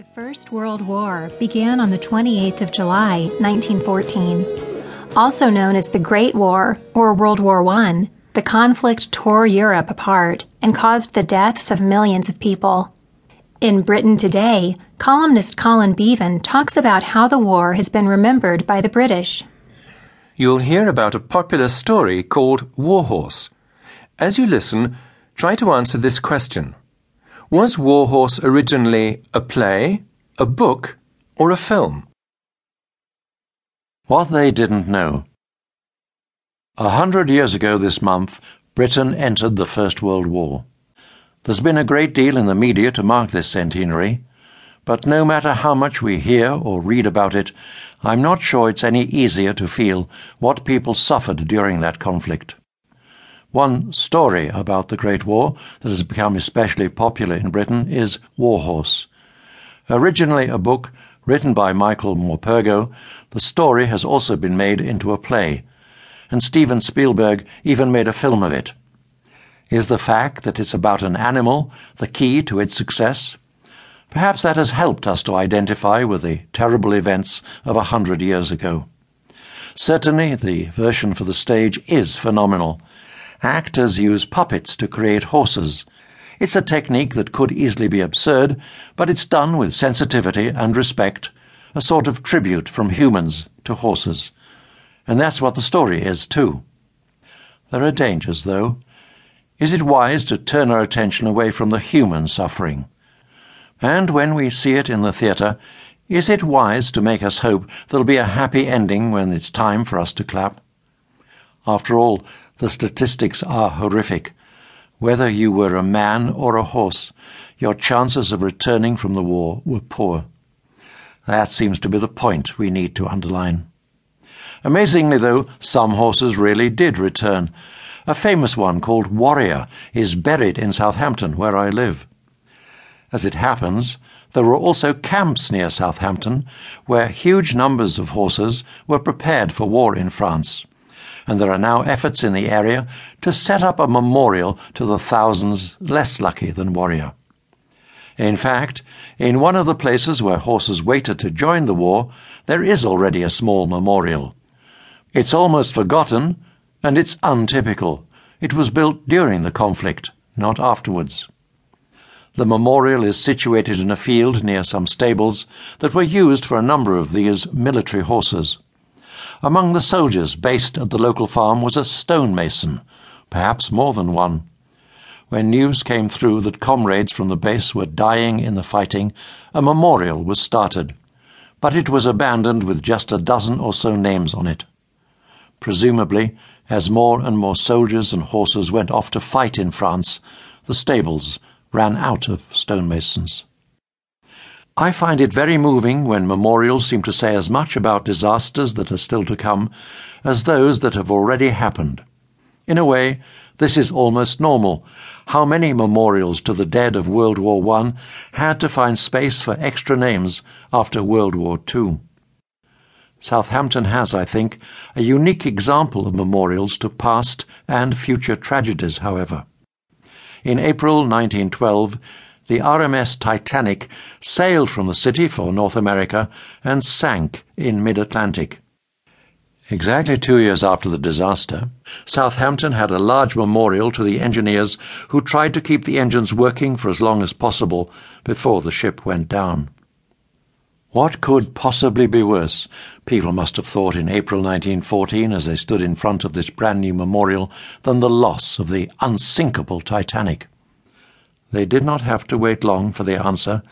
The First World War began on the 28th of July, 1914. Also known as the Great War or World War I, the conflict tore Europe apart and caused the deaths of millions of people. In Britain Today, columnist Colin Beaven talks about how the war has been remembered by the British. You'll hear about a popular story called Warhorse. As you listen, try to answer this question. Was Warhorse originally a play, a book, or a film? What they didn't know. A hundred years ago this month, Britain entered the First World War. There's been a great deal in the media to mark this centenary, but no matter how much we hear or read about it, I'm not sure it's any easier to feel what people suffered during that conflict. One story about the Great War that has become especially popular in Britain is Warhorse. Originally a book written by Michael Morpurgo, the story has also been made into a play, and Steven Spielberg even made a film of it. Is the fact that it's about an animal the key to its success? Perhaps that has helped us to identify with the terrible events of a hundred years ago. Certainly, the version for the stage is phenomenal actors use puppets to create horses. It's a technique that could easily be absurd, but it's done with sensitivity and respect, a sort of tribute from humans to horses. And that's what the story is, too. There are dangers, though. Is it wise to turn our attention away from the human suffering? And when we see it in the theatre, is it wise to make us hope there'll be a happy ending when it's time for us to clap? After all, the statistics are horrific. Whether you were a man or a horse, your chances of returning from the war were poor. That seems to be the point we need to underline. Amazingly, though, some horses really did return. A famous one called Warrior is buried in Southampton, where I live. As it happens, there were also camps near Southampton where huge numbers of horses were prepared for war in France and there are now efforts in the area to set up a memorial to the thousands less lucky than Warrior. In fact, in one of the places where horses waited to join the war, there is already a small memorial. It's almost forgotten, and it's untypical. It was built during the conflict, not afterwards. The memorial is situated in a field near some stables that were used for a number of these military horses. Among the soldiers based at the local farm was a stonemason, perhaps more than one. When news came through that comrades from the base were dying in the fighting, a memorial was started, but it was abandoned with just a dozen or so names on it. Presumably, as more and more soldiers and horses went off to fight in France, the stables ran out of stonemasons. I find it very moving when memorials seem to say as much about disasters that are still to come as those that have already happened. In a way, this is almost normal. How many memorials to the dead of World War I had to find space for extra names after World War II? Southampton has, I think, a unique example of memorials to past and future tragedies, however. In April 1912, the RMS Titanic sailed from the city for North America and sank in mid Atlantic. Exactly two years after the disaster, Southampton had a large memorial to the engineers who tried to keep the engines working for as long as possible before the ship went down. What could possibly be worse, people must have thought in April 1914 as they stood in front of this brand new memorial, than the loss of the unsinkable Titanic? They did not have to wait long for the answer.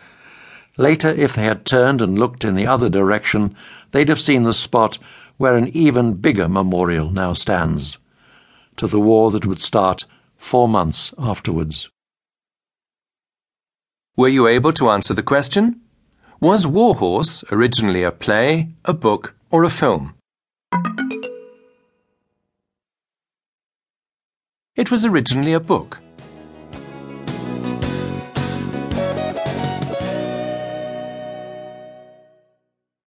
Later, if they had turned and looked in the other direction, they'd have seen the spot where an even bigger memorial now stands to the war that would start four months afterwards. Were you able to answer the question? Was Warhorse originally a play, a book, or a film? It was originally a book.